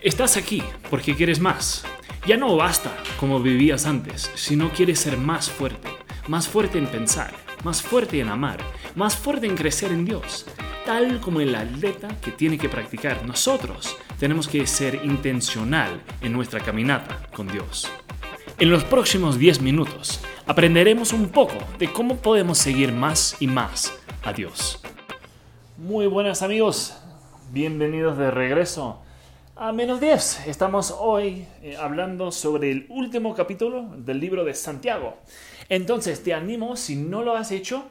Estás aquí porque quieres más. Ya no basta como vivías antes, sino quieres ser más fuerte, más fuerte en pensar, más fuerte en amar, más fuerte en crecer en Dios. Tal como el atleta que tiene que practicar, nosotros tenemos que ser intencional en nuestra caminata con Dios. En los próximos 10 minutos aprenderemos un poco de cómo podemos seguir más y más a Dios. Muy buenas amigos, bienvenidos de regreso a menos 10. Estamos hoy eh, hablando sobre el último capítulo del libro de Santiago. Entonces te animo, si no lo has hecho,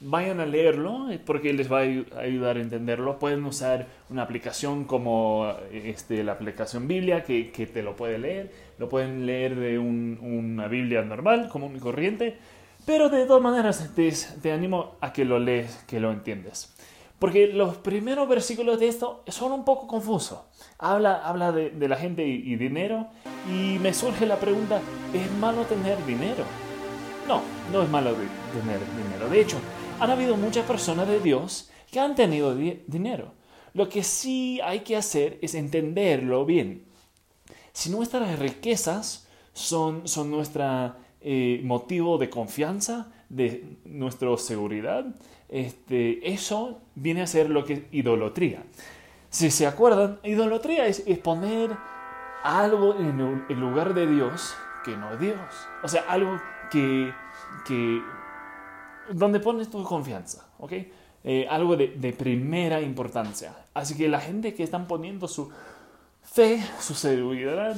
vayan a leerlo eh, porque les va a ayudar a entenderlo. Pueden usar una aplicación como este, la aplicación Biblia que, que te lo puede leer. Lo pueden leer de una Biblia normal, común y corriente. Pero de todas maneras te, te animo a que lo lees, que lo entiendes. Porque los primeros versículos de esto son un poco confusos. Habla, habla de, la gente y, dinero y me surge la pregunta, ¿es malo tener dinero? No, no es malo tener dinero. De hecho, han habido muchas personas de Dios que han tenido dinero. Lo que sí hay que hacer es entenderlo bien. Si nuestras riquezas son, son nuestro eh, motivo de confianza, de nuestra seguridad, este, eso viene a ser lo que es idolatría. Si se acuerdan, idolatría es, poner algo en el lugar de Dios que no es Dios. O sea, algo que, que donde pones tu confianza, ¿ok? Eh, algo de, primera importancia. Así que la gente que están poniendo su fe, su seguridad,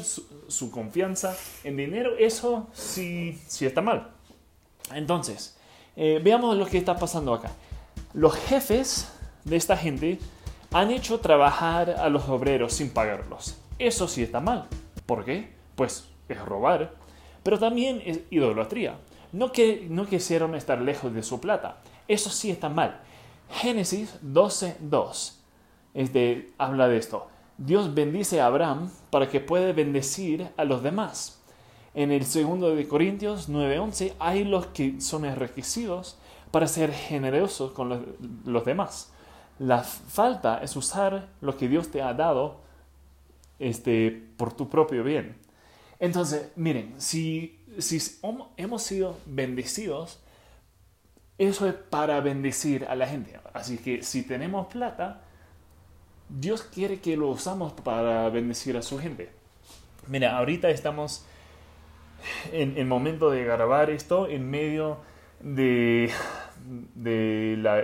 su, confianza en dinero, eso sí, sí está mal. Entonces, eh, veamos lo que está pasando acá. Los jefes de esta gente han hecho trabajar a los obreros sin pagarlos. Eso sí está mal. ¿Por qué? Pues es robar. Pero también es idolatría. No, que, no quisieron estar lejos de su plata. Eso sí está mal. Génesis 12.2 este, habla de esto. Dios bendice a Abraham para que pueda bendecir a los demás en el segundo de Corintios 9:11 hay los que son requisitos para ser generosos con los, demás. La falta es usar lo que Dios te ha dado este, por tu propio bien. Entonces, miren, si, si hemos sido bendecidos, eso es para bendecir a la gente. Así que si tenemos plata, Dios quiere que lo usamos para bendecir a su gente. Mira, ahorita estamos en el momento de grabar esto en medio de, de, la,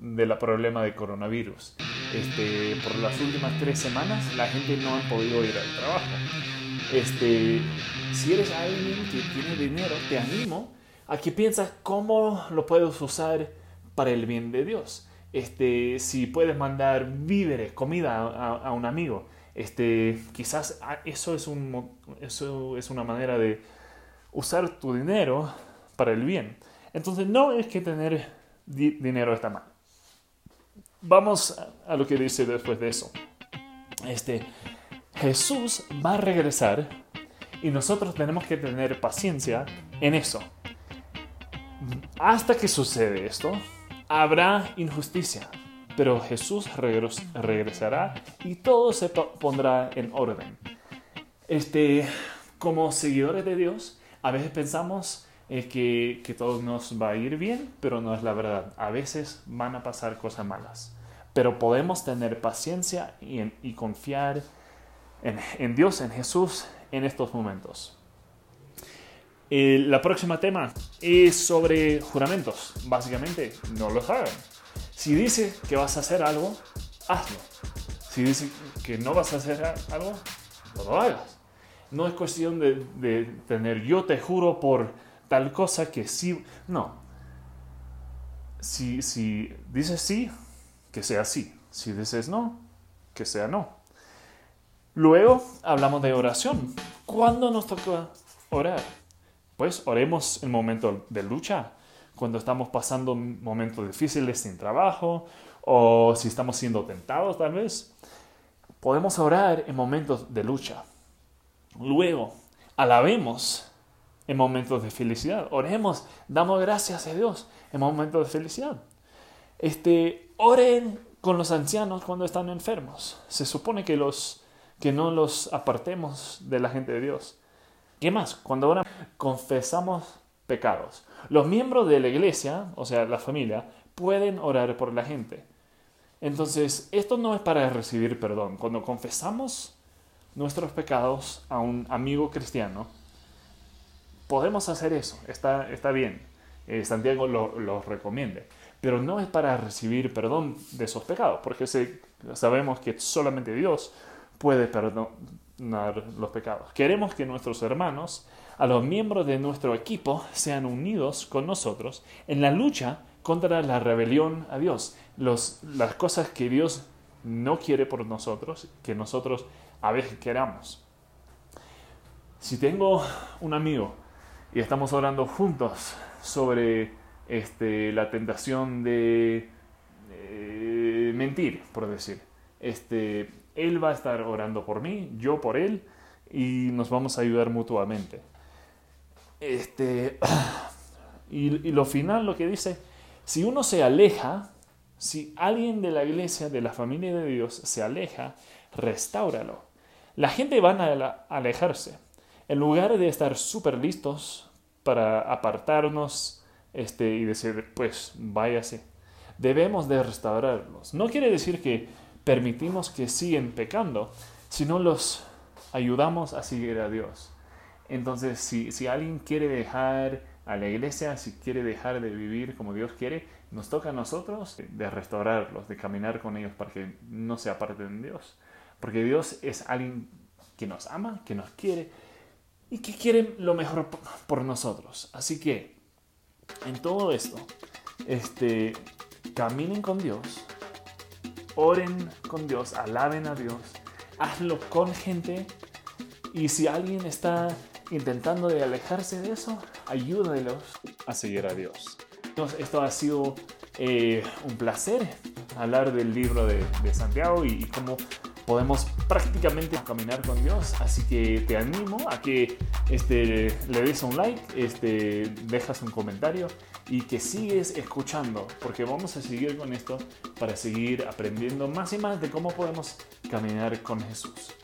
de la problema de coronavirus. Este, por las últimas tres semanas la gente no ha podido ir al trabajo. Este, si eres alguien que tiene dinero, te animo a que pienses cómo lo puedes usar para el bien de Dios. Este, si puedes mandar víveres, comida a, a un amigo, este, quizás eso es, un, eso es una manera de usar tu dinero para el bien. Entonces no es que tener dinero está mal. Vamos a lo que dice después de eso. Este, Jesús va a regresar y nosotros tenemos que tener paciencia en eso. Hasta que sucede esto, habrá injusticia, pero Jesús regresará y todo se pondrá en orden. Este, como seguidores de Dios, a veces pensamos eh, que, que todo nos va a ir bien, pero no es la verdad. A veces van a pasar cosas malas. Pero podemos tener paciencia y, confiar en, Dios, en Jesús, en estos momentos. la próxima tema es sobre juramentos. Básicamente, no los hagan. Si dice que vas a hacer algo, hazlo. Si dice que no vas a hacer algo, no lo hagas. No es cuestión de, tener yo te juro por tal cosa que sí. No. Si, si dices sí, que sea sí. Si dices no, que sea no. Luego hablamos de oración. ¿Cuándo nos toca orar? Pues oremos en momentos de lucha, cuando estamos pasando momentos difíciles sin trabajo o si estamos siendo tentados tal vez. Podemos orar en momentos de lucha. Luego, alabemos en momentos de felicidad. Oremos, damos gracias a Dios en momentos de felicidad. Este, oren con los ancianos cuando están enfermos. Se supone que los que no los apartemos de la gente de Dios. ¿Qué más? Cuando ahora confesamos pecados. Los miembros de la iglesia, o sea, la familia, pueden orar por la gente. Entonces, esto no es para recibir perdón. Cuando confesamos nuestros pecados a un amigo cristiano, podemos hacer eso, está, está bien. Eh, Santiago lo, lo recomiende. Pero no es para recibir perdón de esos pecados, porque sabemos que solamente Dios puede perdonar los pecados. Queremos que nuestros hermanos, a los miembros de nuestro equipo, sean unidos con nosotros en la lucha contra la rebelión a Dios, los, las cosas que Dios no quiere por nosotros, que nosotros a veces queramos. Si tengo un amigo y estamos orando juntos sobre este, la tentación de mentir, por decir, este, él va a estar orando por mí, yo por él, y nos vamos a ayudar mutuamente. Este, y, lo final, lo que dice, si uno se aleja, si alguien de la iglesia, de la familia de Dios, se aleja, restáuralo. La gente va a alejarse. En lugar de estar súper listos para apartarnos este, y decir, pues váyase, debemos de restaurarlos. No quiere decir que permitimos que siguen pecando, sino los ayudamos a seguir a Dios. Entonces, si, si alguien quiere dejar a la iglesia, si quiere dejar de vivir como Dios quiere, nos toca a nosotros de restaurarlos, de caminar con ellos para que no se aparten de Dios. Porque Dios es alguien que nos ama, que nos quiere y que quiere lo mejor por nosotros. Así que, en todo esto, este, caminen con Dios, oren con Dios, alaben a Dios, hazlo con gente y si alguien está intentando de alejarse de eso, ayúdelos a seguir a Dios. Entonces, esto ha sido eh, un placer hablar del libro de, Santiago y, y cómo podemos prácticamente caminar con Dios. Así que te animo a que este, le des un like, este, dejas un comentario y que sigues escuchando, porque vamos a seguir con esto para seguir aprendiendo más y más de cómo podemos caminar con Jesús.